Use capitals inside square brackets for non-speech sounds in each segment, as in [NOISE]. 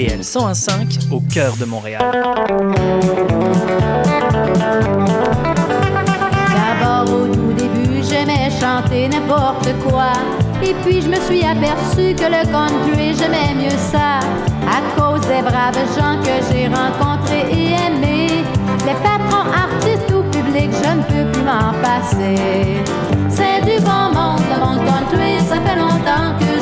CIBL 105 au cœur de Montréal. D'abord au tout début, j'aimais chanter n'importe quoi. Et puis je me suis aperçu que le country, j'aimais mieux ça. À cause des braves gens que j'ai rencontrés et aimés. Les patrons, artistes ou publics, je ne peux plus m'en passer. C'est du bon monde, le monde country, ça fait longtemps que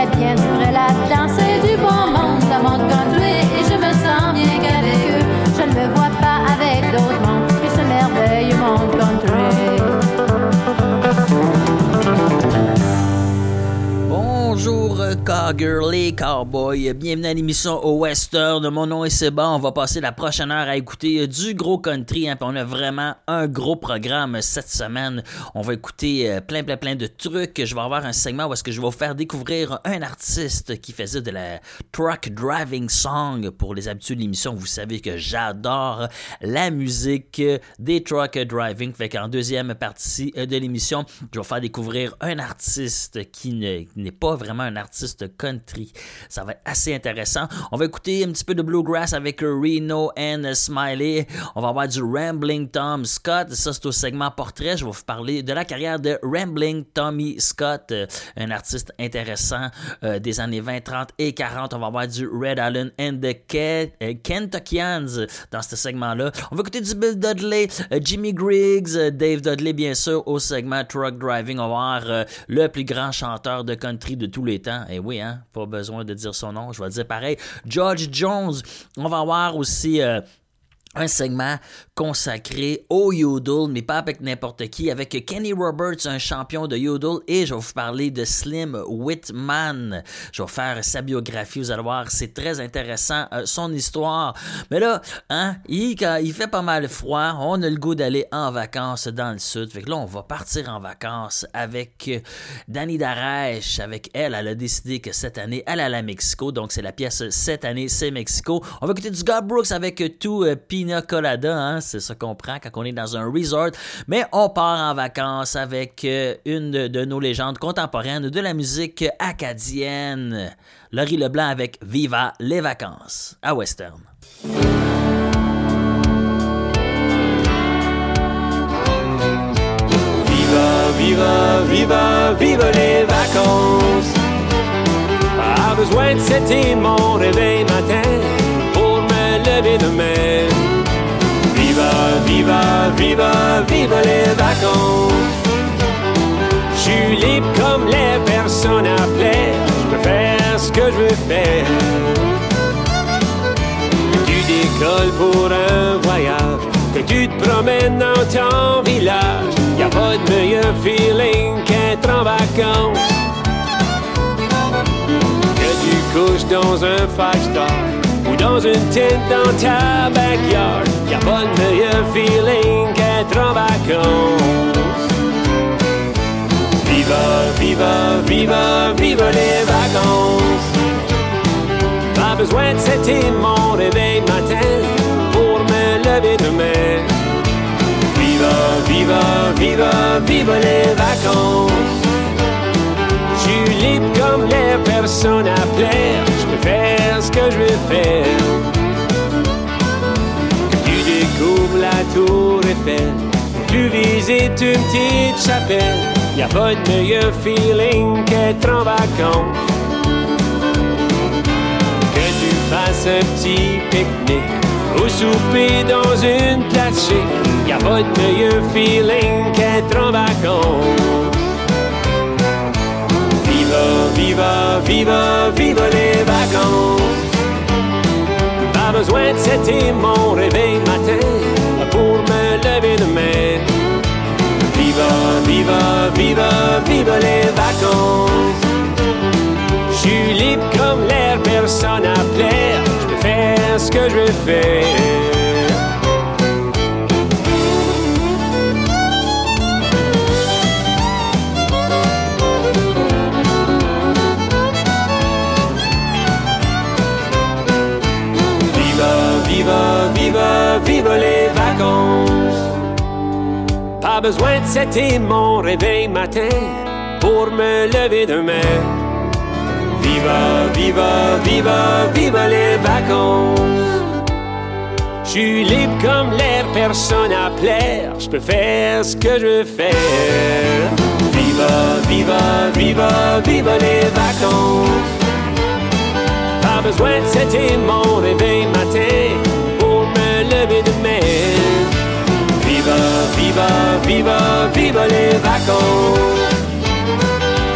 a bien du vrai là-dedans. Du bon monde, le monde country, et je me sens bien qu'avec eux, je ne me vois pas avec d'autres mondes. Et ce merveilleux monde country. Bonjour, euh, cowgirly, cowboy. Bienvenue à l'émission au Western. Mon nom est Seba. On va passer la prochaine heure à écouter euh, du gros country. Hein, on a vraiment un gros programme cette semaine. On va écouter euh, plein, plein, plein de trucs. Je vais avoir un segment où est-ce que je vais vous faire découvrir un artiste qui faisait de la truck driving song. Pour les habitudes de l'émission, vous savez que j'adore la musique des truck driving. Fait qu'en deuxième partie de l'émission, je vais vous faire découvrir un artiste qui n'est pas vraiment un artiste country. Ça va être assez intéressant. On va écouter un petit peu de bluegrass avec Reno and Smiley. On va avoir du Rambling Tom Scott. Ça, c'est au segment portrait. Je vais vous parler de la carrière de Rambling Tommy Scott, euh, un artiste intéressant euh, des années 20, 30 et 40. On va avoir du Red Allen and the euh, Kentuckians dans ce segment-là. On va écouter du Bill Dudley, Jimmy Griggs, Dave Dudley, bien sûr, au segment Truck Driving. On va voir euh, le plus grand chanteur de country de tous les temps. Et oui, hein, pas besoin de dire son nom, je vais dire pareil. George Jones. On va voir aussi. euh, un segment consacré au Yodel, mais pas avec n'importe qui, avec Kenny Roberts, un champion de Yodel, et je vais vous parler de Slim Whitman. Je vais faire sa biographie, vous allez voir, c'est très intéressant, euh, son histoire. Mais là, hein, il, il fait pas mal froid, on a le goût d'aller en vacances dans le sud. Fait que là, on va partir en vacances avec euh, Danny Darèche. Avec elle, elle a décidé que cette année, elle allait à Mexico, donc c'est la pièce Cette année, c'est Mexico. On va écouter du God Brooks avec euh, tout euh, Pina Colada, hein, c'est ça qu'on prend quand on est dans un resort. Mais on part en vacances avec euh, une de, de nos légendes contemporaines de la musique acadienne. Laurie Leblanc avec Viva les vacances à Western. Viva, viva, viva, viva les vacances. A besoin de c'était mon réveil matin pour me lever demain. Viva, viva, viva, les vacances. Je suis libre comme les personnes appelaient. Je peux faire ce que je veux faire. Tu décolles pour un voyage, que tu te promènes dans ton village. Y a pas de meilleur feeling qu'être en vacances. Que tu couches dans un five-star ou dans une tente dans ta backyard. Viva, viva, viva, viva les vacances. Pas besoin de c'était mon réveil matin pour me lever demain. Viva, viva, viva, viva les vacances. Je suis libre comme les personnes à plaire. Je peux faire ce que je veux faire. Que tu découvres la tour Eiffel. Tu visites une petite chapelle. Y a pas de meilleur feeling qu'être en vacances. Que tu fasses un petit pique-nique ou souper dans une place chic. Y a pas de meilleur feeling qu'être en vacances. Viva, viva, viva, viva les vacances. Pas besoin de c'était mon réveil matin Viva, viva, viva, viva les vacances. Je suis libre comme l'air, personne à plaire. Je peux faire ce que je veux faire. Pas besoin de c'était mon réveil matin pour me lever demain. Viva, viva, viva, viva les vacances. Je suis libre comme l'air, personne à plaire. Je peux faire ce que je faire. Viva, viva, viva, viva les vacances. Pas besoin de c'était mon réveil viva les vacances.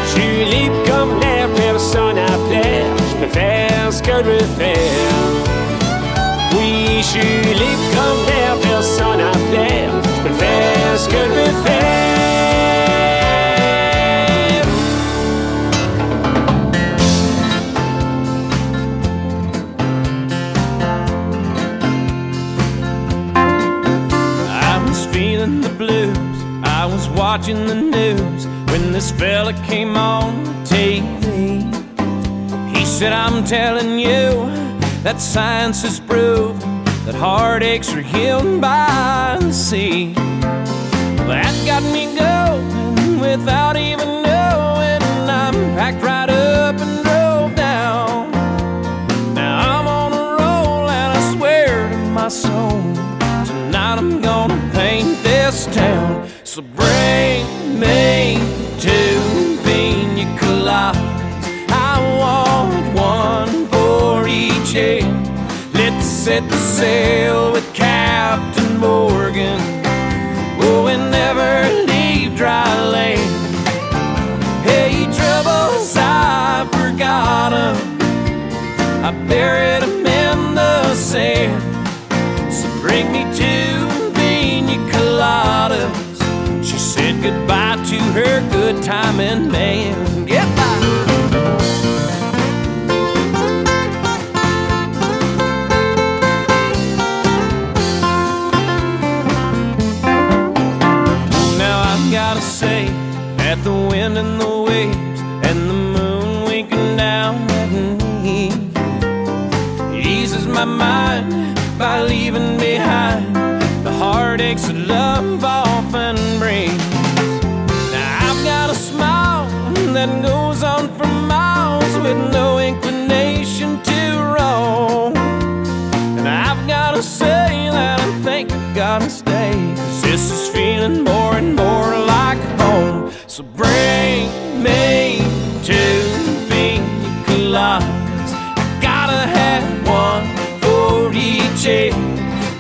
Je suis libre comme l'air, personne à plaire. Je peux faire ce que je veux faire. Oui, je suis libre comme l'air, personne à plaire. Je peux faire ce que je veux faire. Watching the news when this fella came on TV. He said, I'm telling you that science has proved that heartaches are healed by the sea. That got me going without even knowing. I'm packed right up and drove down. Now I'm on a roll and I swear to my soul, tonight I'm gonna paint this town. So bring me two pina coladas. I want one for each head. Let's set the sail with Captain Morgan. Her good timing man. Now I've gotta say that the wind and the waves and the moon winking down at me eases my mind by leaving behind the heartaches that love often brings. That goes on for miles with no inclination to roam. And I've gotta say that I think I gotta stay. Cause this is feeling more and more like home. So bring me two pina coladas. I gotta have one for each head.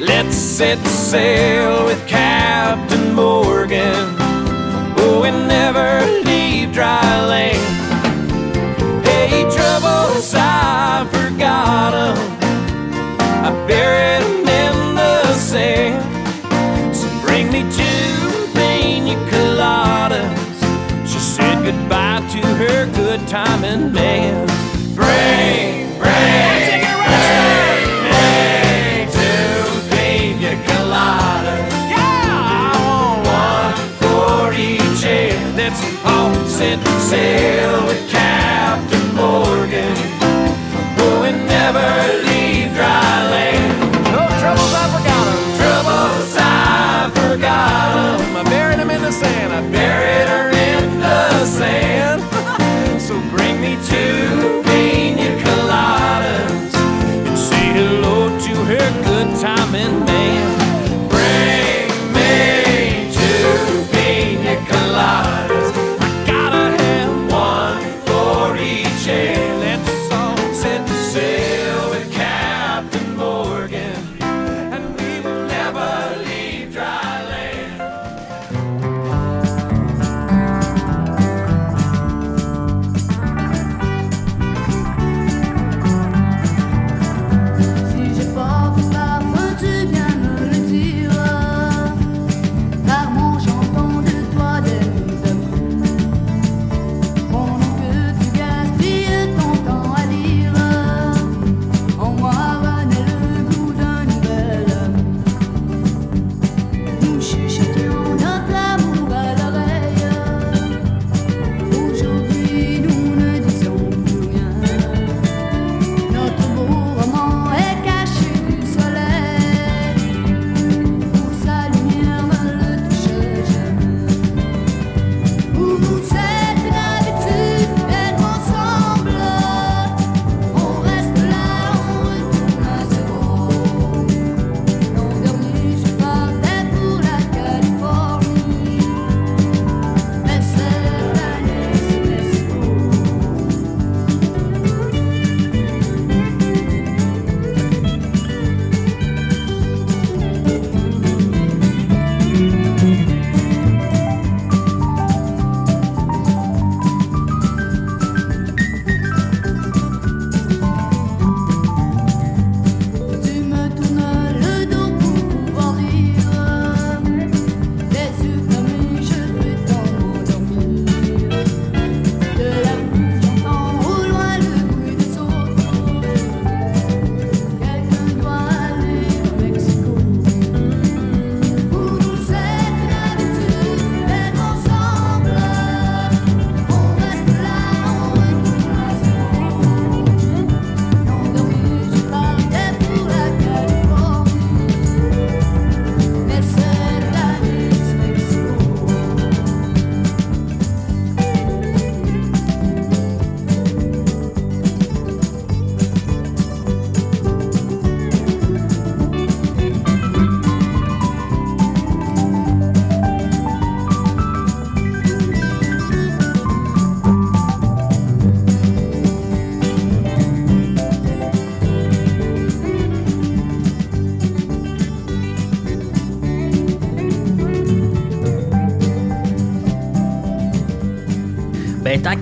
Let's set sail with Captain Morgan. Dry land. Hey, troubles, I forgot 'em. I buried them in the sand. So bring me two pina coladas. She said goodbye to her good time timing man.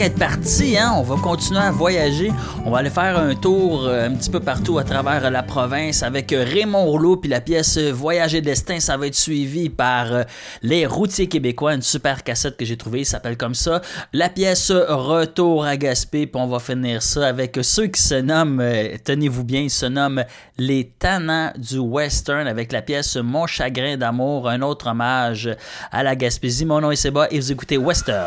Qu'être parti, hein, on va continuer à voyager. On va aller faire un tour euh, un petit peu partout à travers la province avec euh, Raymond Rouleau, puis la pièce Voyager destin. Ça va être suivi par euh, Les Routiers québécois, une super cassette que j'ai trouvée, s'appelle comme ça. La pièce Retour à Gaspé, puis on va finir ça avec ceux qui se nomment, tenez-vous bien, ils se nomment Les Tannants du Western avec la pièce Mon chagrin d'amour, un autre hommage à la Gaspésie. Mon nom est Seba et vous écoutez Western.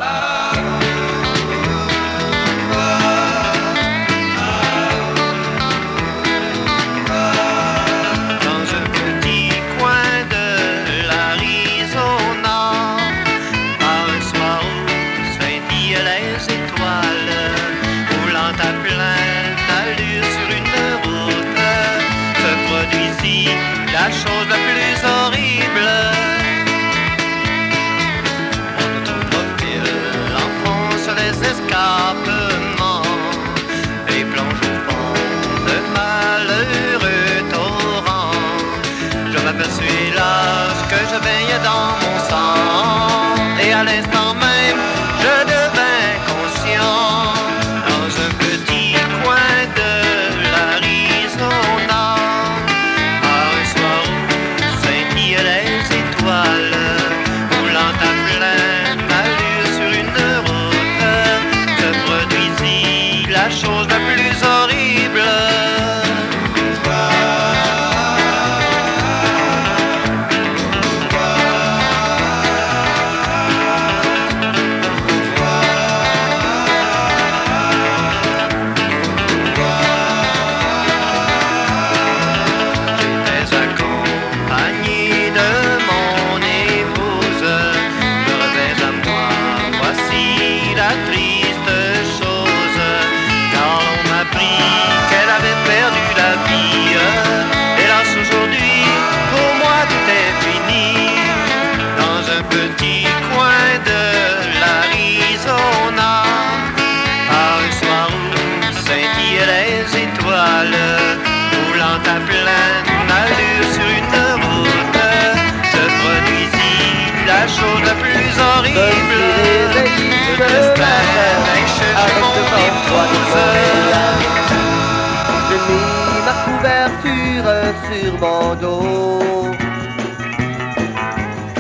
Sur mon dos.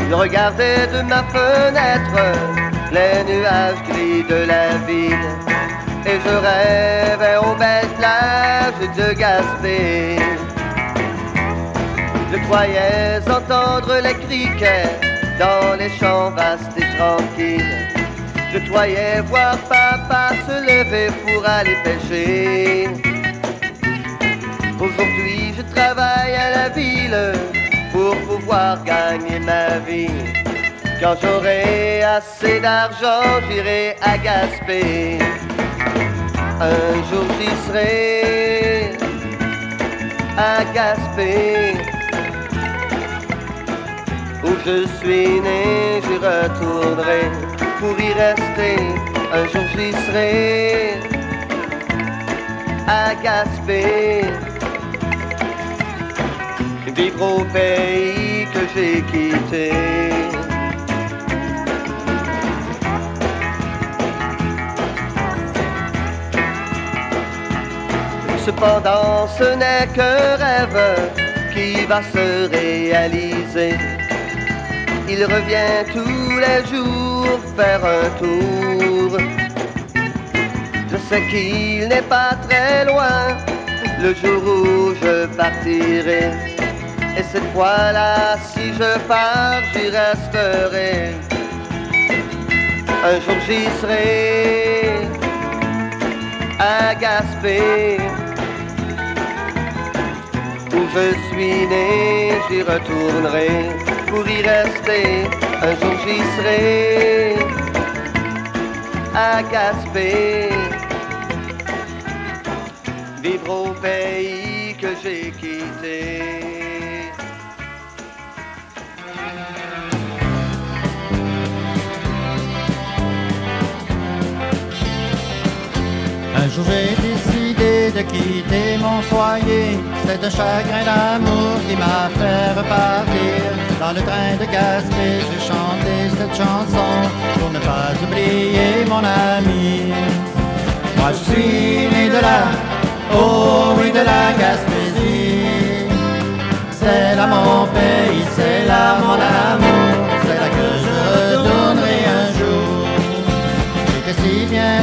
Je regardais de ma fenêtre les nuages gris de la ville et je rêvais belles plages de Gaspé. Je croyais entendre les criquets dans les champs vastes et tranquilles. Je croyais voir papa se lever pour aller pêcher. Aujourd'hui, je travaille à la ville pour pouvoir gagner ma vie. Quand j'aurai assez d'argent, j'irai à Gaspé. Un jour j'y serai à Gaspé. Où je suis né, j'y retournerai pour y rester. Un jour j'y serai à Gaspé vivre au pays que j'ai quitté. Cependant, ce n'est qu'un rêve qui va se réaliser. Il revient tous les jours faire un tour. Je sais qu'il n'est pas très loin le jour où je partirai. Et cette fois-là, si je pars, j'y resterai. Un jour j'y serai à Gaspé. Où je suis né, j'y retournerai pour y rester. Un jour j'y serai à Gaspé. Vivre au pays que j'ai quitté. J'ai décidé de quitter mon foyer. C'est un chagrin d'amour qui m'a fait repartir Dans le train de Gaspé, j'ai chanté cette chanson pour ne pas oublier mon ami. Moi je suis né de là, oh oui de la Gaspésie. C'est là mon pays, c'est là mon amour,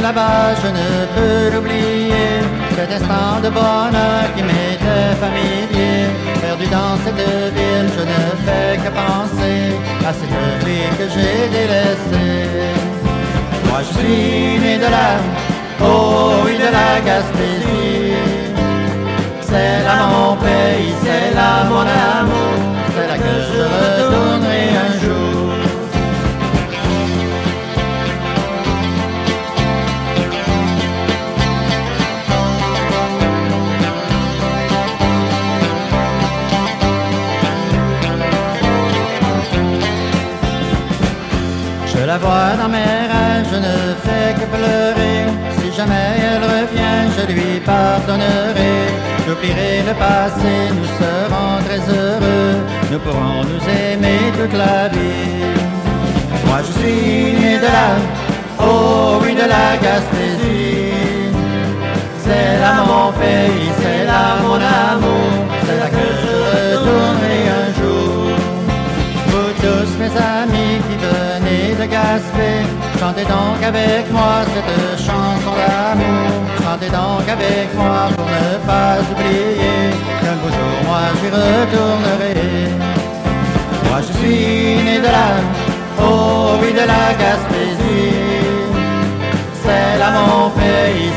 là-bas, je ne peux l'oublier. Cet instant de bonheur qui m'était familier. Perdu dans cette ville, je ne fais que penser à cette vie que j'ai délaissée. Moi je suis né de là, oh oui de la Gaspésie. C'est là mon pays, c'est là mon amour, c'est là que je la vois dans mes rêves, je ne fais que pleurer. Si jamais elle revient, je lui pardonnerai. J'oublierai le passé, nous serons très heureux. Nous pourrons nous aimer toute la vie. Moi je suis né de là, oh oui de la Gaspésie. C'est là mon pays, c'est là mon amour, c'est là que je retournerai un jour. Vous tous mes amis chantez donc avec moi cette chanson d'amour. Chantez donc avec moi pour ne pas oublier qu'un beau jour moi j'y retournerai. Moi je suis né de là, oh oui de la Gaspésie. C'est là mon pays,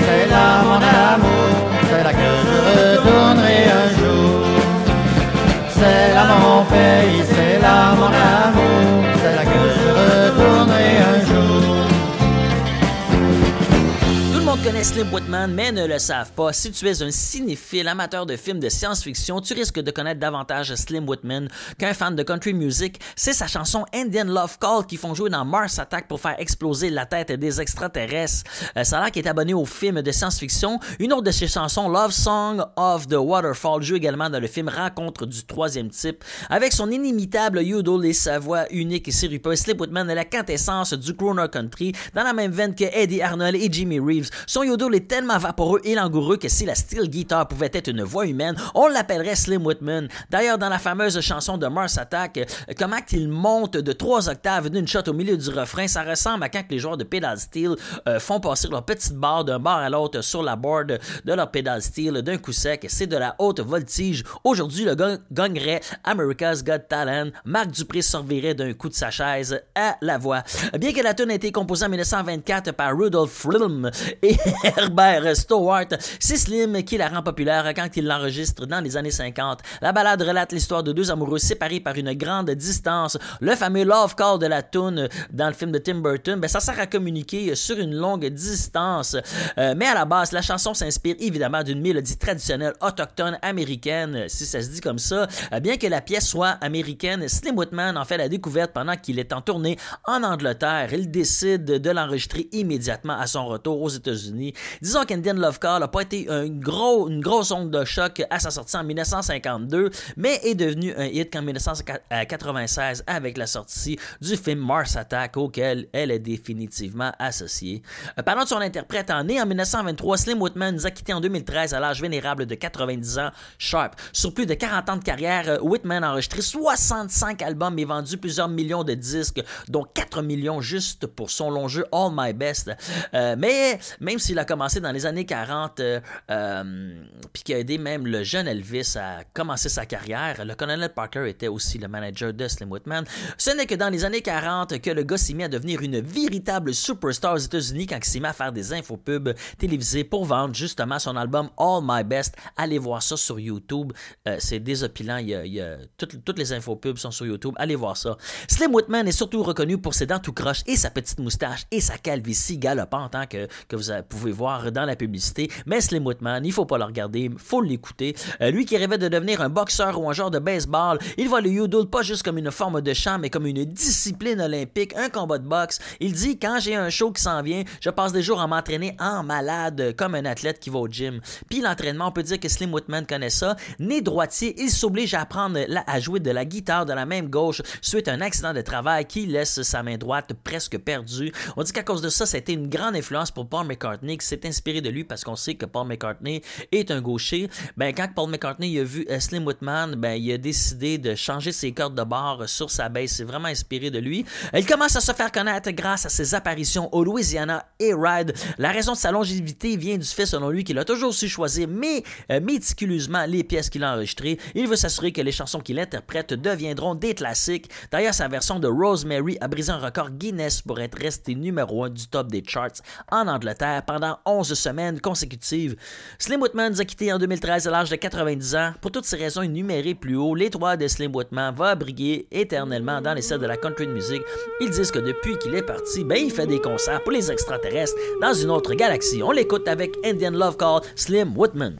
Tout le mais ne le savent pas. Si tu es un cinéphile amateur de films de science-fiction, tu risques de connaître davantage Slim Whitman qu'un fan de country music. C'est sa chanson Indian Love Call qui font jouer dans Mars Attack pour faire exploser la tête des extraterrestres. Euh, a l'air qu'il est abonné au film de science-fiction. Une autre de ses chansons, Love Song of the Waterfall, joue également dans le film Rencontre du troisième type. Avec son inimitable Udall et sa voix unique et sirupeux, Slim Whitman est la quintessence du crooner country, dans la même veine que Eddie Arnold et Jimmy Reeves. Son yodel est tellement vaporeux et langoureux que si la steel guitar pouvait être une voix humaine, on l'appellerait Slim Whitman. D'ailleurs, dans la fameuse chanson de Mars Attack, comment qu'il monte de trois octaves d'une shot au milieu du refrain, ça ressemble à quand les joueurs de pedal steel euh, font passer leur petite barre d'un bar à l'autre sur la board de leur pedal steel d'un coup sec. C'est de la haute voltige. Aujourd'hui, le gagnerait America's Got Talent. Marc Dupré servirait d'un coup de sa chaise à la voix. Bien que la tune ait été composée en 1924 par Rudolph Frilm et [LAUGHS] Herbert Stewart, c'est Slim qui la rend populaire quand il l'enregistre dans les années 50. La balade relate l'histoire de deux amoureux séparés par une grande distance. Le fameux Love Call de la tune dans le film de Tim Burton, ben, ça sert à communiquer sur une longue distance. Euh, mais à la base, la chanson s'inspire évidemment d'une mélodie traditionnelle autochtone américaine, si ça se dit comme ça. Euh, bien que la pièce soit américaine, Slim Whitman en fait la découverte pendant qu'il est en tournée en Angleterre. Il décide de l'enregistrer immédiatement à son retour aux États-Unis. Disons qu'Indian Love Call n'a pas été une grosse onde de choc à sa sortie en 1952, mais est devenu un hit en 1996 avec la sortie du film Mars Attack auquel elle est définitivement associée. Euh, Parlant de son interprète, en né en 1923, Slim Whitman nous a quitté en 2013 à l'âge vénérable de 90 ans sharp. Sur plus de 40 ans de carrière, euh, Whitman a enregistré 65 albums et vendu plusieurs millions de disques, dont 4 millions juste pour son long jeu All My Best. Euh, mais même s'il a commencé dans les années 40, euh, euh, puis qui a aidé même le jeune Elvis à commencer sa carrière, le colonel Parker était aussi le manager de Slim Whitman. Ce n'est que dans les années 40 que le gars s'est mis à devenir une véritable superstar aux États-Unis quand il s'est mis à faire des infopubs télévisés pour vendre justement son album All My Best. Allez voir ça sur YouTube. Euh, c'est désopilant. Il y a, il y a- toutes, les infopubs sont sur YouTube. Allez voir ça. Slim Whitman est surtout reconnu pour ses dents tout croche et sa petite moustache et sa calvitie galopante hein, que, que vous, pouvez voir dans la publicité. Mais Slim Whitman, il faut pas le regarder, faut l'écouter. Euh, lui qui rêvait de devenir un boxeur ou un genre de baseball, il voit le judo pas juste comme une forme de chant, mais comme une discipline olympique, un combat de boxe. Il dit quand j'ai un show qui s'en vient, je passe des jours à m'entraîner en malade, comme un athlète qui va au gym. Puis l'entraînement, on peut dire que Slim Whitman connaît ça. Né droitier, il s'oblige à apprendre à jouer de la guitare de la même gauche suite à un accident de travail qui laisse sa main droite presque perdue. On dit qu'à cause de ça, été une grande influence pour Paul McCartney, qui de lui parce qu'on sait que Paul McCartney est un gaucher. Ben, quand Paul McCartney a vu Slim Whitman, ben, il a décidé de changer ses cordes de barre sur sa baisse. C'est vraiment inspiré de lui. Il commence à se faire connaître grâce à ses apparitions au Louisiana et Ride. La raison de sa longévité vient du fait, selon lui, qu'il a toujours su choisir mais, euh, méticuleusement les pièces qu'il a enregistrées. Il veut s'assurer que les chansons qu'il interprète deviendront des classiques. D'ailleurs, sa version de Rosemary a brisé un record Guinness pour être resté numéro 1 du top des charts en Angleterre pendant 11 semaines consécutives. Slim Whitman nous a quitté en 2013 à l'âge de 90 ans. Pour toutes ces raisons énumérées plus haut, l'étoile de Slim Whitman va briller éternellement dans les scènes de la country music. Ils disent que depuis qu'il est parti, ben, il fait des concerts pour les extraterrestres dans une autre galaxie. On l'écoute avec Indian Love Call, Slim Whitman.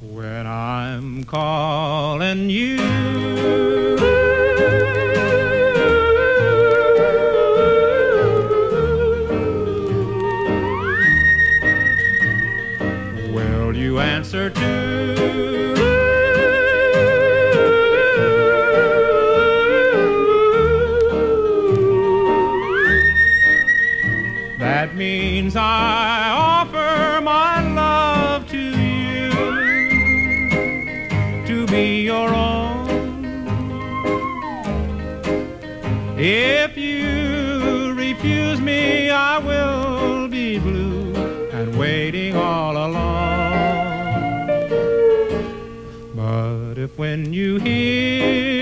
When I'm calling you. That means I offer my love to you to be your own. If when you hear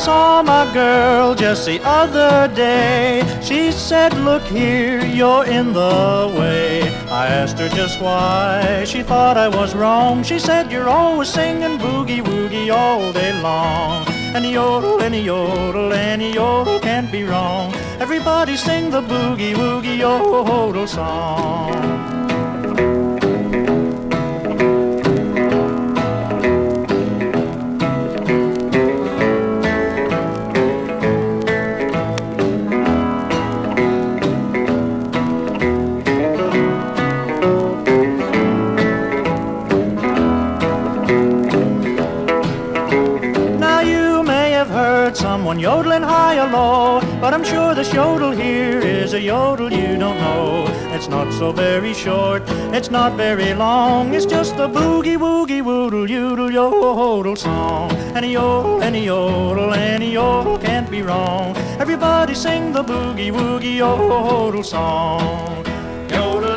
saw my girl just the other day. She said, Look here, you're in the way. I asked her just why. She thought I was wrong. She said, You're always singing boogie woogie all day long. And yodel, and yodel, and yodel can't be wrong. Everybody sing the boogie woogie yodel song. Low, but I'm sure this yodel here is a yodel you don't know. It's not so very short, it's not very long, it's just a boogie woogie woodle yoodle yodel song. And a yodel, and yodel, and a yodel can't be wrong. Everybody sing the boogie woogie yodel song. Yodel,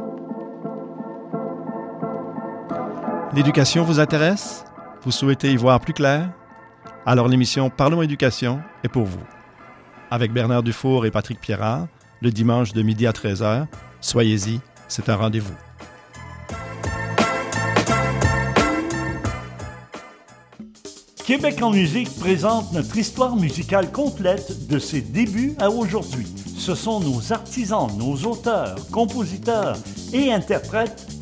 L'éducation vous intéresse? Vous souhaitez y voir plus clair? Alors l'émission Parlons éducation est pour vous. Avec Bernard Dufour et Patrick Pierrard, le dimanche de midi à 13h, soyez-y, c'est un rendez-vous. Québec en musique présente notre histoire musicale complète de ses débuts à aujourd'hui. Ce sont nos artisans, nos auteurs, compositeurs et interprètes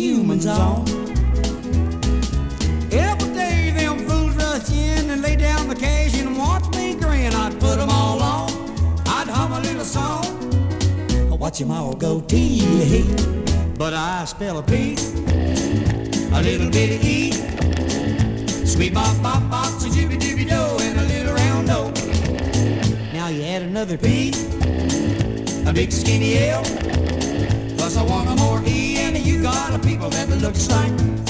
Humans on. Every day them fools rush in and lay down the cash and watch me grin. I'd put them all on, I'd hum a little song. I watch them all go tee but I spell a P, a little bit of E. Sweet bop bop bop, a jibby jibby do, and a little round O. Now you add another P a big skinny L. Plus I want a more people that looks like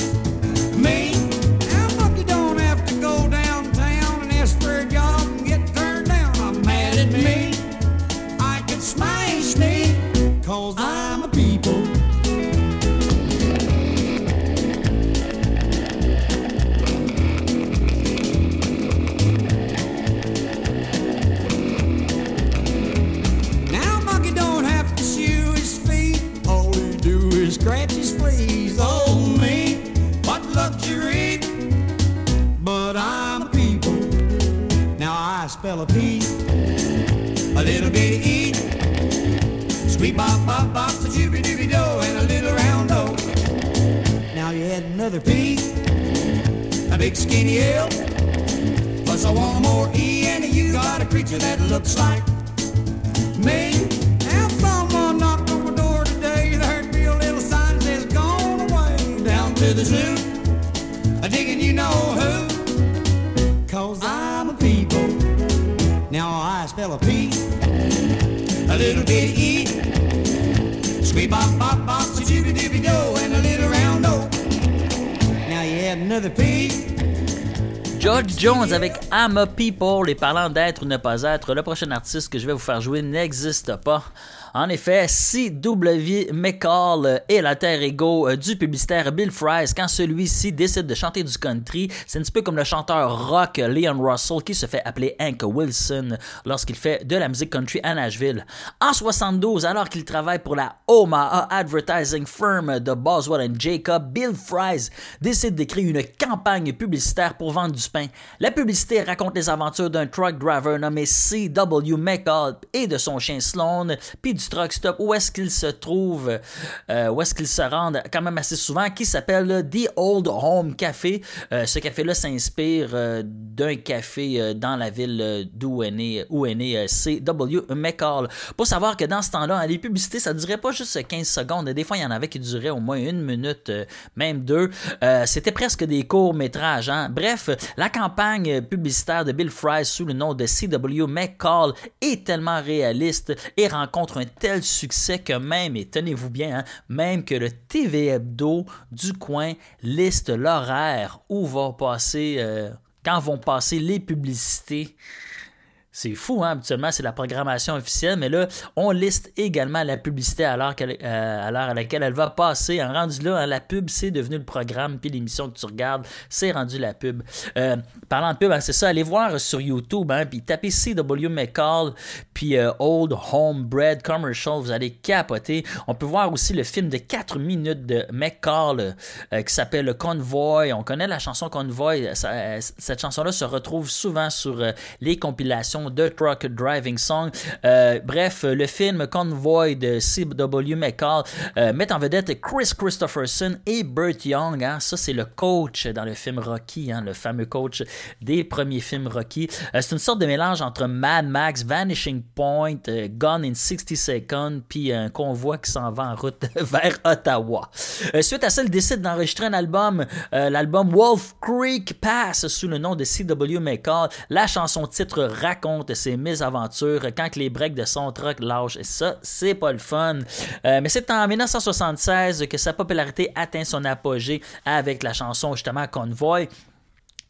spell a P, a little bitty E. Sweet bop bop bop, a doobie doobie do, and a little round O. Now you add another P, a big skinny L, plus a one more E, and you got a creature that looks like me. Now someone knocked on my door today, I heard me a little sign that says gone away down to the zoo. A digging you know who. Cause I'm a people. George Jones avec I'm a People et parlant d'être ou ne pas être, le prochain artiste que je vais vous faire jouer n'existe pas. En effet, C.W. McCall est l'alter ego euh, du publicitaire Bill Fries quand celui-ci décide de chanter du country. C'est un petit peu comme le chanteur rock Leon Russell qui se fait appeler Hank Wilson lorsqu'il fait de la musique country à Nashville. En 72, alors qu'il travaille pour la Omaha Advertising Firm de Boswell and Jacob, Bill Fries décide d'écrire une campagne publicitaire pour vendre du pain. La publicité raconte les aventures d'un truck driver nommé C.W. McCall et de son chien Sloan, puis truck stop où est-ce qu'il se trouve, euh, où est-ce qu'il se rendent quand même assez souvent, qui s'appelle The Old Home Café. Euh, ce café-là s'inspire euh, d'un café euh, dans la ville euh, d'où est né, où est né euh, C.W. McCall. Pour savoir que dans ce temps-là, les publicités, ça durait pas juste 15 secondes. Des fois, il y en avait qui duraient au moins une minute, euh, même deux. Euh, C'était presque des courts-métrages. Hein? Bref, la campagne publicitaire de Bill Fry sous le nom de C.W. McCall est tellement réaliste et rencontre un tel succès que même, et tenez-vous bien, hein, même que le TV Hebdo du coin liste l'horaire où va passer, euh, quand vont passer les publicités. C'est fou, hein? Habituellement, c'est la programmation officielle, mais là, on liste également la publicité à l'heure, euh, à laquelle elle va passer. En rendu là, hein, la pub, c'est devenu le programme, puis l'émission que tu regardes, c'est rendu la pub. Euh, parlant de pub, hein, c'est ça, allez voir sur YouTube, hein, puis tapez CW McCall, puis euh, Old Homebread Commercial, vous allez capoter. On peut voir aussi le film de 4 minutes de McCall qui s'appelle Convoy. On connaît la chanson Convoy. Cette chanson-là se retrouve souvent sur les compilations de Truck Driving Song. Euh, bref, le film Convoy de C.W. McCall euh, met en vedette Chris Christopherson et Burt Young. hein. Ça, c'est le coach dans le film Rocky, hein, le fameux coach des premiers films Rocky. Euh, c'est une sorte de mélange entre Mad Max, Vanishing Point, Gone in 60 Seconds, puis un convoi qui s'en va en route [LAUGHS] vers Ottawa. Suite à ça, il décide d'enregistrer un album, l'album Wolf Creek Pass sous le nom de C.W. McCall. La chanson titre raconte ses mésaventures quand les breaks de son truck lâchent. Et ça, c'est pas le fun. Euh, mais c'est en 1976 que sa popularité atteint son apogée avec la chanson justement Convoy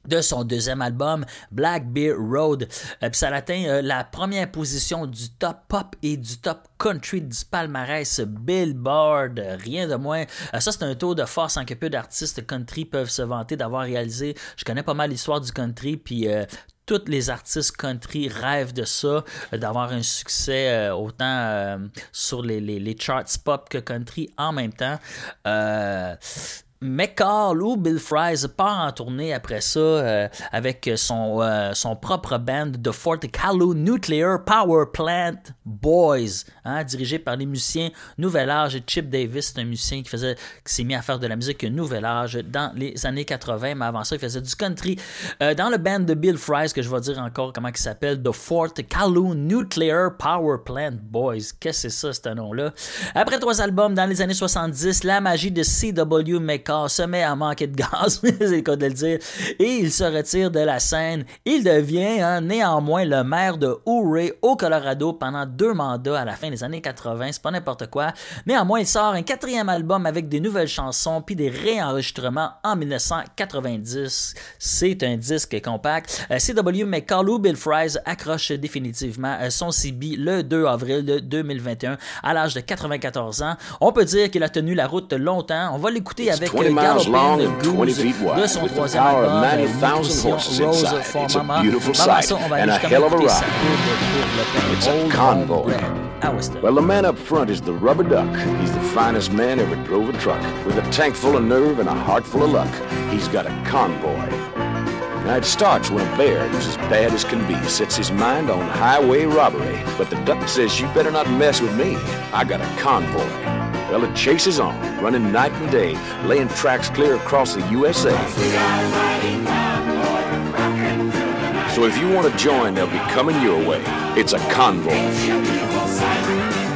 de son deuxième album Black Bear Road. Euh, puis ça atteint euh, la première position du top pop et du top country du palmarès Billboard, rien de moins. Ça c'est un tour de force en que peu d'artistes country peuvent se vanter d'avoir réalisé. Je connais pas mal l'histoire du country puis tous les artistes country rêvent de ça, euh, d'avoir un succès euh, autant euh, sur les, les- les charts pop que country en même temps. McCall ou Bill Fries part en tournée après ça euh, avec son, euh, son propre band de Fort Callow Nuclear Power Plant Boys, hein, dirigé par les musiciens Nouvel Âge. Chip Davis, c'est un musicien qui, faisait, qui s'est mis à faire de la musique Nouvel Âge dans les années 80, mais avant ça, il faisait du country. Euh, dans le band de Bill Fries, que je vais dire encore comment il s'appelle, The Fort Callow Nuclear Power Plant Boys. Qu'est-ce que c'est ça, ce nom-là? Après trois albums dans les années 70, la magie de C.W. McCall se met à manquer de gaz, [LAUGHS] c'est le cas de le dire, et il se retire de la scène. Il devient hein, néanmoins le maire de Ouray au Colorado pendant deux mandats à la fin des années 80, c'est pas n'importe quoi. Néanmoins, il sort un quatrième album avec des nouvelles chansons puis des réenregistrements en 1990. C'est un disque compact. Euh, C.W. McCall ou Bill Fries accroche définitivement euh, son CB le 2 avril de 2021 à l'âge de 94 ans. On peut dire qu'il a tenu la route longtemps. On va l'écouter avec 20 miles long and 20 feet wide, with the power of album, 90,000 horses inside. It's a beautiful sight ça, on va and a hell of a ride. pub pour le pain It's a convoy. Bread à Weston. Well, the man up front is the rubber duck. He's the finest man ever drove a truck. With a tank full of nerve and a heart full of luck, he's got a convoy. Now, it starts when a bear who's as bad as can be sets his mind on highway robbery. But the duck says, You better not mess with me. I got a convoy. Well, it chases on, running night and day, laying tracks clear across the USA. So if you want to join, they'll be coming your way. It's a convoy.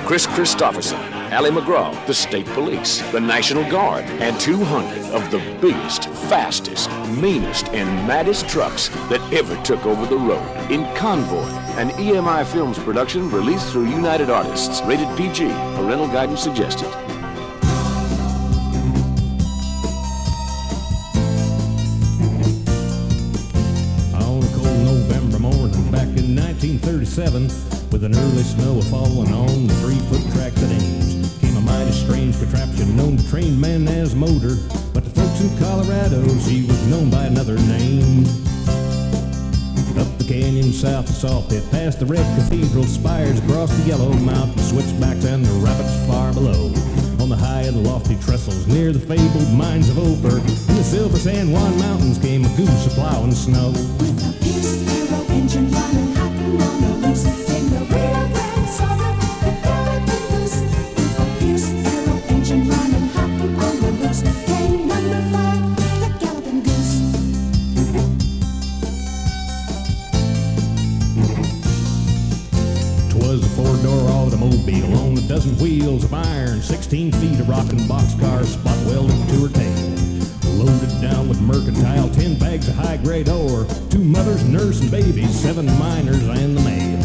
Chris Christopherson, Allie McGraw, the State Police, the National Guard, and 200 of the biggest, fastest, meanest, and maddest trucks that ever took over the road. In Convoy, an EMI Films production released through United Artists. Rated PG. Parental guidance suggested. On a cold November morning back in 1937, with an early snow falling on the three-foot tracks at Ames, came a mighty strange contraption known to trained men as motor, but the folks in Colorado, she was known by another name. Up the canyon south of Sawpit, past the red cathedral spires, across the yellow mountain switchbacks and the rapids far below. On the high and lofty trestles near the fabled mines of Ophir, in the silver San Juan mountains came a goose a plowing snow. Twas 15 feet of rocking boxcar spot welded to her tail. Loaded down with mercantile, 10 bags of high grade ore, two mothers, nurse, and babies, seven miners, and the mail.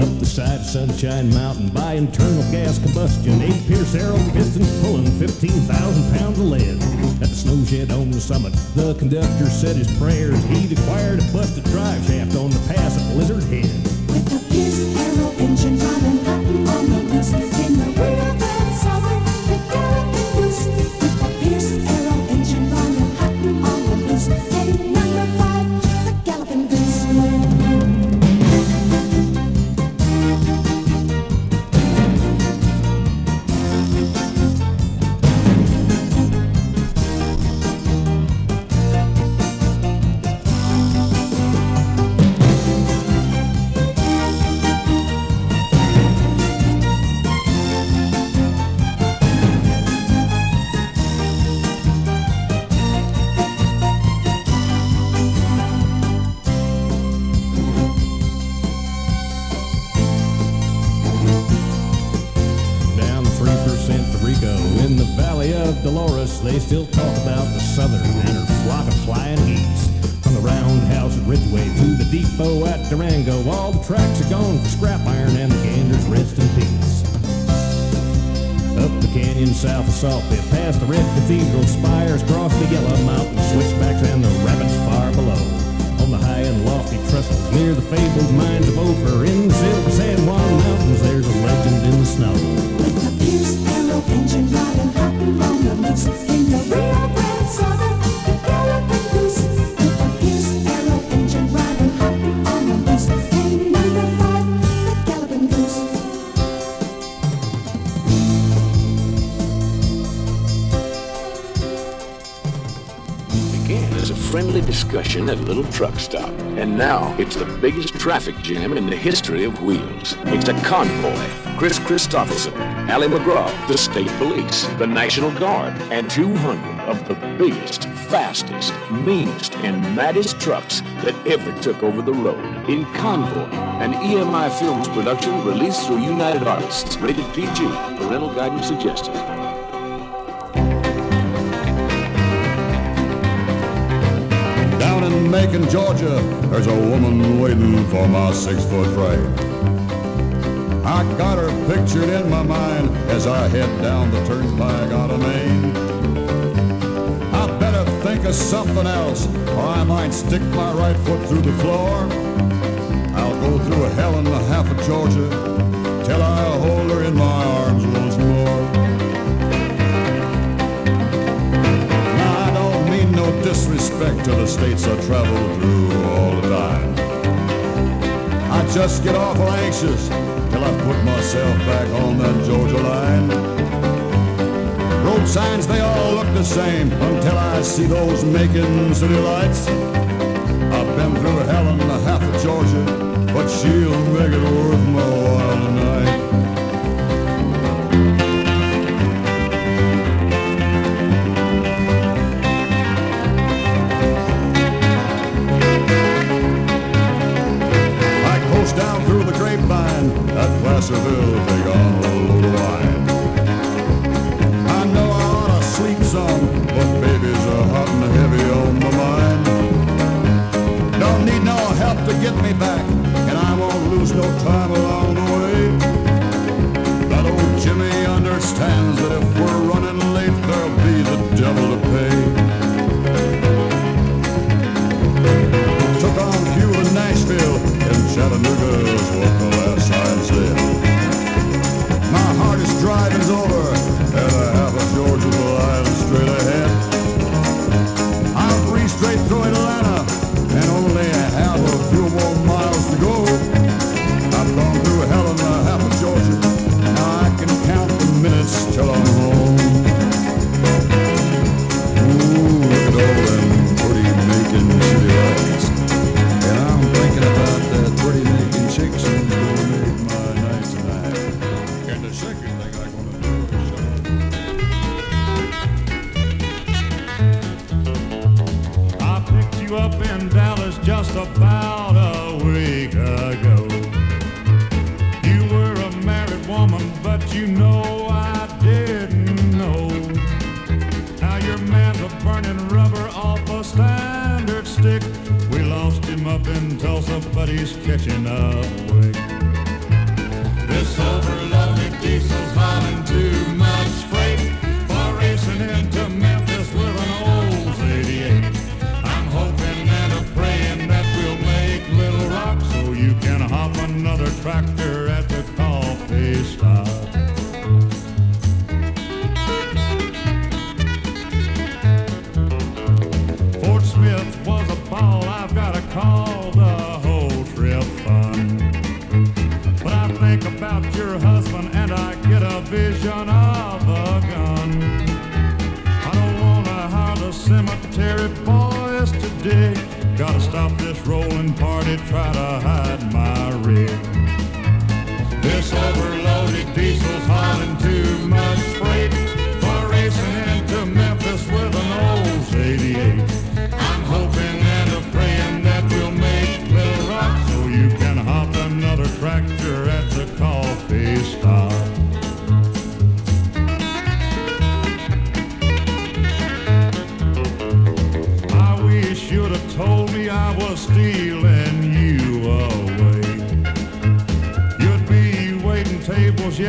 Up the side of Sunshine Mountain by internal gas combustion, eight Pierce arrow pistons pulling 15,000 pounds of lead. At the snow shed on the summit, the conductor said his prayers. He'd acquired a busted drive shaft on the pass at Lizard Head. Depot at Durango, all the tracks are gone for scrap iron and the ganders rest in peace. Up the canyon south of Saltpit, past the red cathedral spires, across the yellow mountain switchbacks and the rapids far below. On the high and lofty trestles near the fabled mines of Ophir, in the silver San Juan mountains, there's a legend in the snow. Began discussion at a little truck stop. And now it's the biggest traffic jam in the history of wheels. It's a convoy. Chris Christopherson, Allie McGraw, the State Police, the National Guard, and 200 of the biggest, fastest, meanest, and maddest trucks that ever took over the road. In Convoy, an EMI Films production released through United Artists. Rated PG. Parental guidance suggested. Georgia, there's a woman waiting for my six-foot frame. I got her pictured in my mind as I head down the turnpike out of Maine. I better think of something else, or I might stick my right foot through the floor. I'll go through a hell and a half of Georgia till I hold her in my arms disrespect to the states I travel through all the time. I just get awful anxious till I put myself back on that Georgia line. Road signs, they all look the same until I see those making city lights. I've been through hell and a half of Georgia, but she'll make it worth my while tonight. Placerville, take on a load of wine. I know I ought to sleep some, but babies are hot and heavy on my mind. Don't need no help to get me back, and I won't lose no time Tulsa, but catching up quick. This overloaded diesel's hauling too much freight for racing into Memphis with an old 88. I'm hoping and a praying that we'll make Little Rock so you can hop another tractor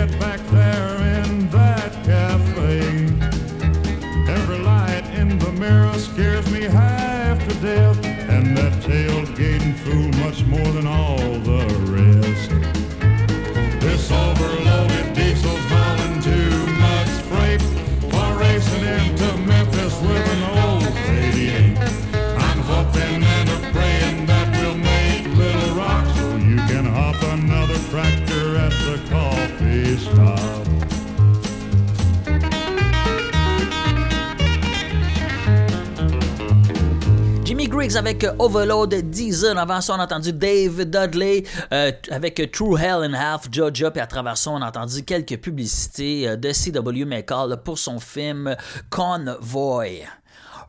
get back Avec Overload Diesel. Avant ça, on a entendu Dave Dudley euh, avec True Hell and Half, Georgia. Puis à travers ça, on a entendu quelques publicités euh, de C.W. McCall pour son film Convoy.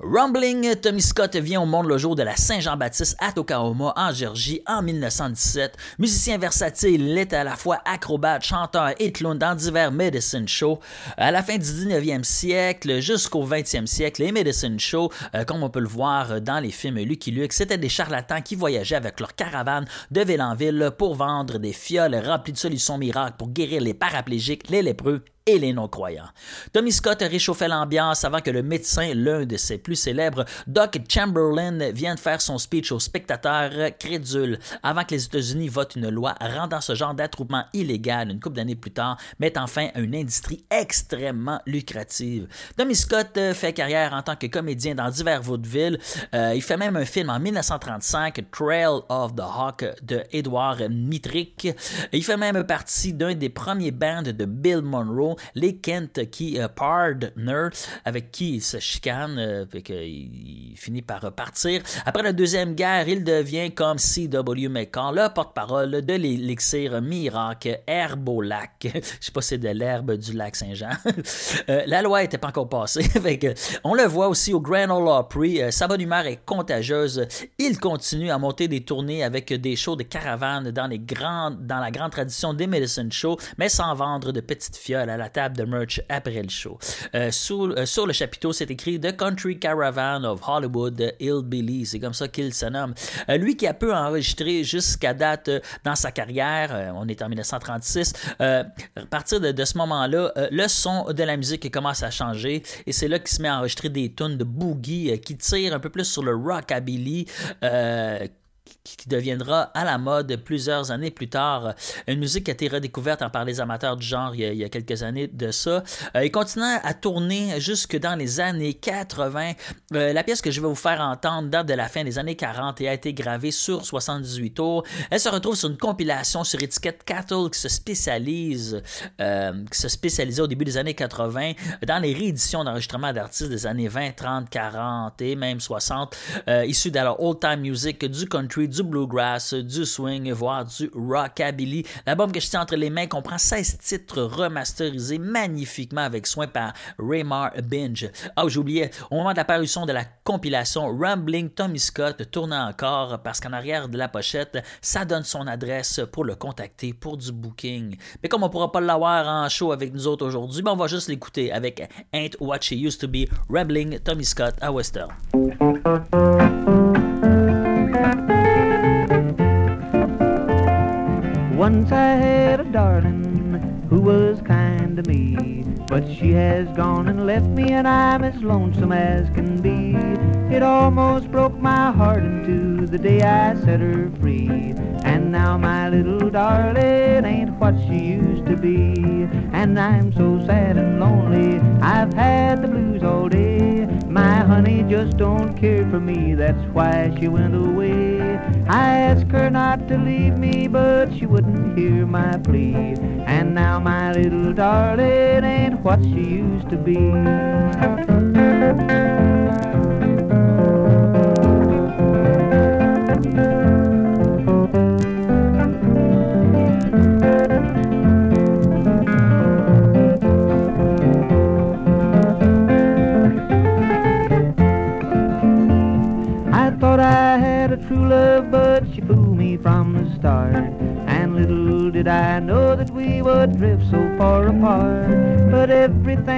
Rumbling, Tommy Scott vient au monde le jour de la Saint-Jean-Baptiste à Tocahoma, en Géorgie, en 1917. Musicien versatile, il est à la fois acrobate, chanteur et clown dans divers medicine shows. À la fin du 19e siècle jusqu'au 20e siècle, les medicine shows, euh, comme on peut le voir dans les films Lucky Luke, c'était des charlatans qui voyageaient avec leur caravane de ville en ville pour vendre des fioles remplies de solutions miracles pour guérir les paraplégiques, les lépreux et les non-croyants. Tommy Scott réchauffait l'ambiance avant que le médecin, l'un de ses plus célèbres, Doc Chamberlain, vienne faire son speech aux spectateurs crédules avant que les États-Unis votent une loi rendant ce genre d'attroupement illégal une couple d'années plus tard, mettant fin à une industrie extrêmement lucrative. Tommy Scott fait carrière en tant que comédien dans divers vaudevilles. Euh, il fait même un film en 1935, Trail of the Hawk, de Edward Mitrick. Il fait même partie d'un des premiers bands de Bill Monroe Buffalo, les Kentucky Partners, avec qui il se chicane, euh, puis qu'il il finit par partir. Après la Deuxième Guerre, il devient comme C.W. McCall, le porte-parole de l'élixir miracle Herbolac. [LAUGHS] Je sais pas si c'est de l'herbe du lac Saint-Jean. [LAUGHS] Euh, la loi n'était pas encore passée. [LAUGHS] on le voit aussi au Grand Ole Opry. Euh, sa bonne humeur est contagieuse. Il continue à monter des tournées avec des shows de caravane dans, les grandes, dans la grande tradition des Medicine Show, mais sans vendre de petites fioles à la table de merch après le show. Sous, sur le chapiteau, c'est écrit The Country Caravan of Hollywood Hillbilly. C'est comme ça qu'il se nomme. lui qui a peu enregistré jusqu'à date dans sa carrière, on est en 1936, à partir de, de ce moment-là, le son de la musique commence à changer et c'est là qu'il se met à enregistrer des tunes de boogie qui tirent un peu plus sur le rockabilly qui deviendra à la mode plusieurs années plus tard. Une musique qui a été redécouverte par les amateurs du genre il y a, quelques années de ça. Euh, il continue à tourner jusque dans les années 80. Euh, la pièce que je vais vous faire entendre date de la fin des années 40 et a été gravée sur 78 tours. Elle se retrouve sur une compilation sur étiquette Cattle qui se spécialise, euh, qui se spécialisait au début des années 80 dans les rééditions d'enregistrements d'artistes des années 20, 30, 40 et même 60, issus de la old time music, du country, du bluegrass, du swing, voire du rockabilly. L'album que je tiens entre les mains comprend 16 titres remasterisés magnifiquement avec soin par Raymar Binge. Ah, j'oubliais, au moment de l'apparition de la compilation, Rambling Tommy Scott tournait encore parce qu'en arrière de la pochette, ça donne son adresse pour le contacter pour du booking. Mais comme on pourra pas l'avoir en show avec nous autres aujourd'hui, ben on va juste l'écouter avec Ain't What She Used to Be, Rambling Tommy Scott à Western. Once I had a darling who was kind to me, but she has gone and left me, and I'm as lonesome as can be. It almost broke my heart into the day I set her free. And now my little darling ain't what she used to be. And I'm so sad and lonely, I've had the blues all day. My honey just don't care for me, that's why she went away. I asked her not to leave me, but she wouldn't hear my plea. And now my little darling ain't what she used to be.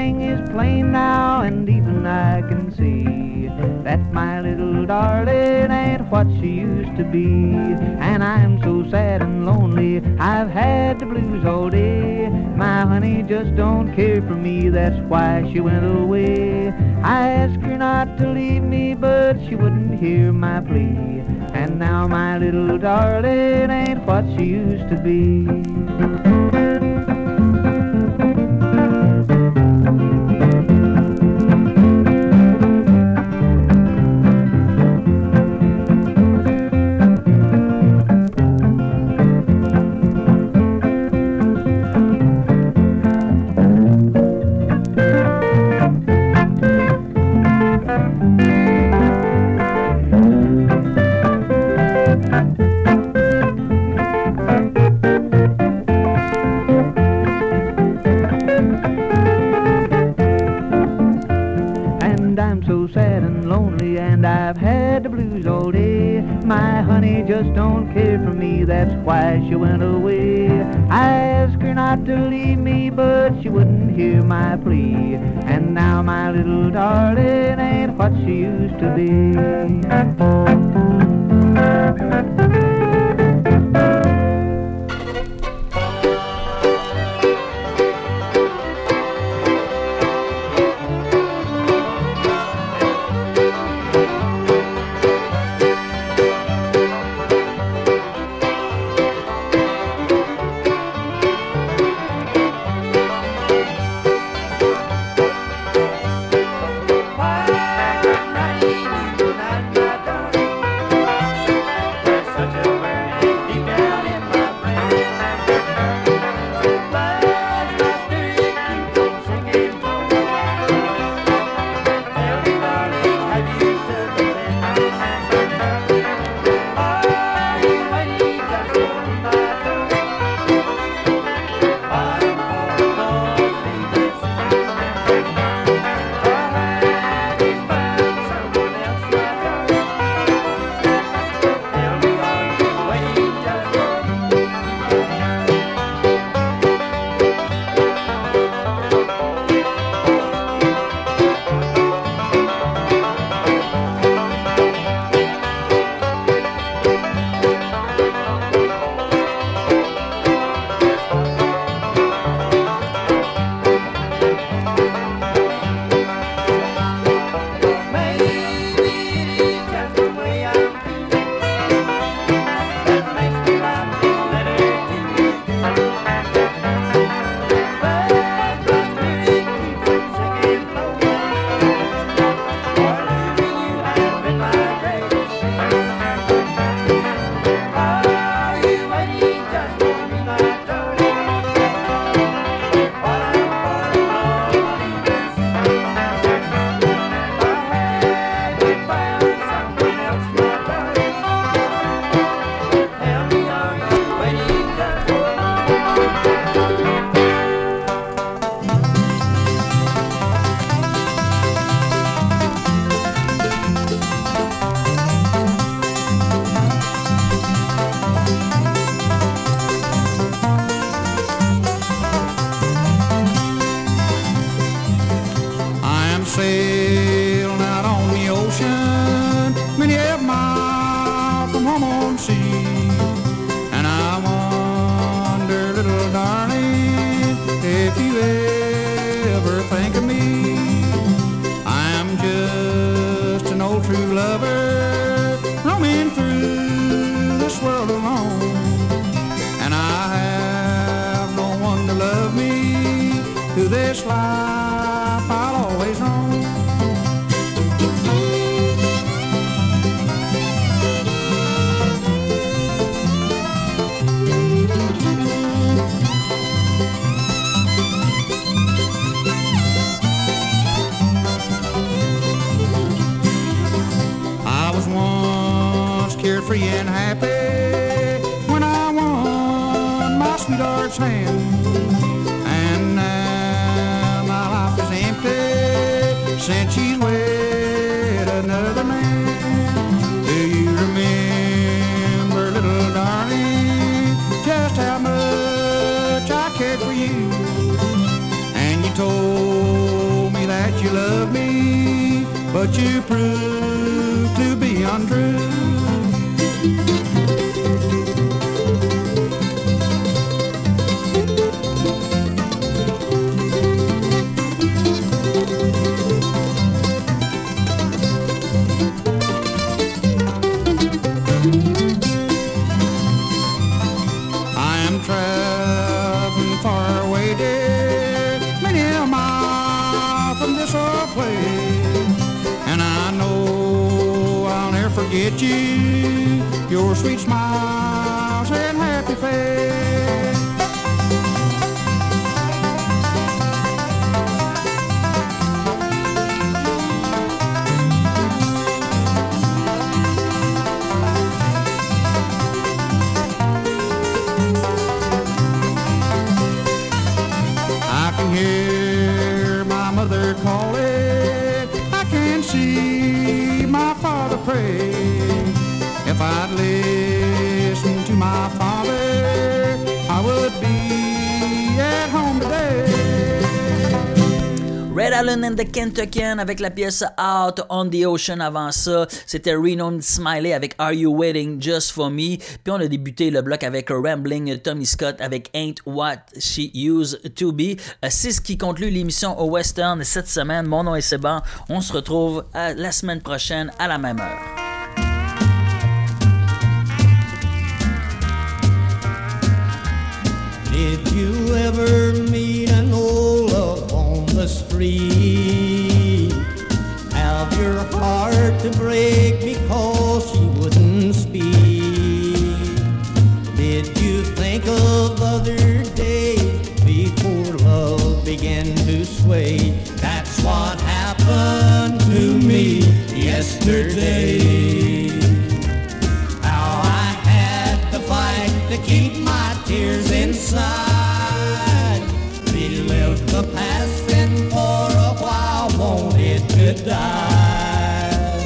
Everything is plain now, and even I can see that my little darling ain't what she used to be. And I'm so sad and lonely, I've had the blues all day. My honey just don't care for me, that's why she went away. I asked her not to leave me, but she wouldn't hear my plea. And now my little darling ain't what she used to be. Used reach my and the avec la pièce Out on the Ocean avant ça. C'était Reno Smiley avec Are You Waiting Just for Me. Puis on a débuté le bloc avec Rambling Tommy Scott avec Ain't What She Used to Be. Euh, C'est ce qui conclut l'émission au Western cette semaine. Mon nom est Séban. On se retrouve à la semaine prochaine à la même heure. Did you ever meet the street? Have your heart to break because she wouldn't speak? Did you think of other days before love began to sway? That's what happened to me yesterday. How I had to fight to keep my tears inside. Die.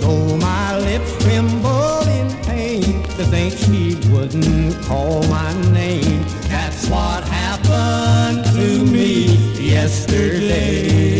Though my lips trembled in pain to think she wouldn't call my name. That's what happened to me yesterday.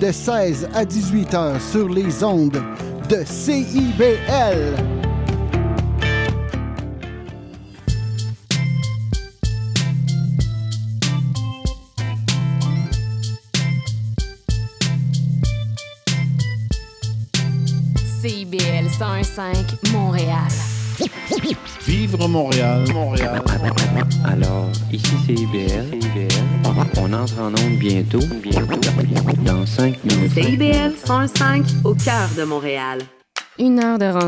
de 16 à 18 heures sur les ondes de CIBL. CIBL 105 Montréal. Vivre Montréal, Montréal. Alors, ici c'est IBL. On entre en onde bientôt, bientôt, dans 5 minutes. CIBL 105 au cœur de Montréal. Une heure de rencontre.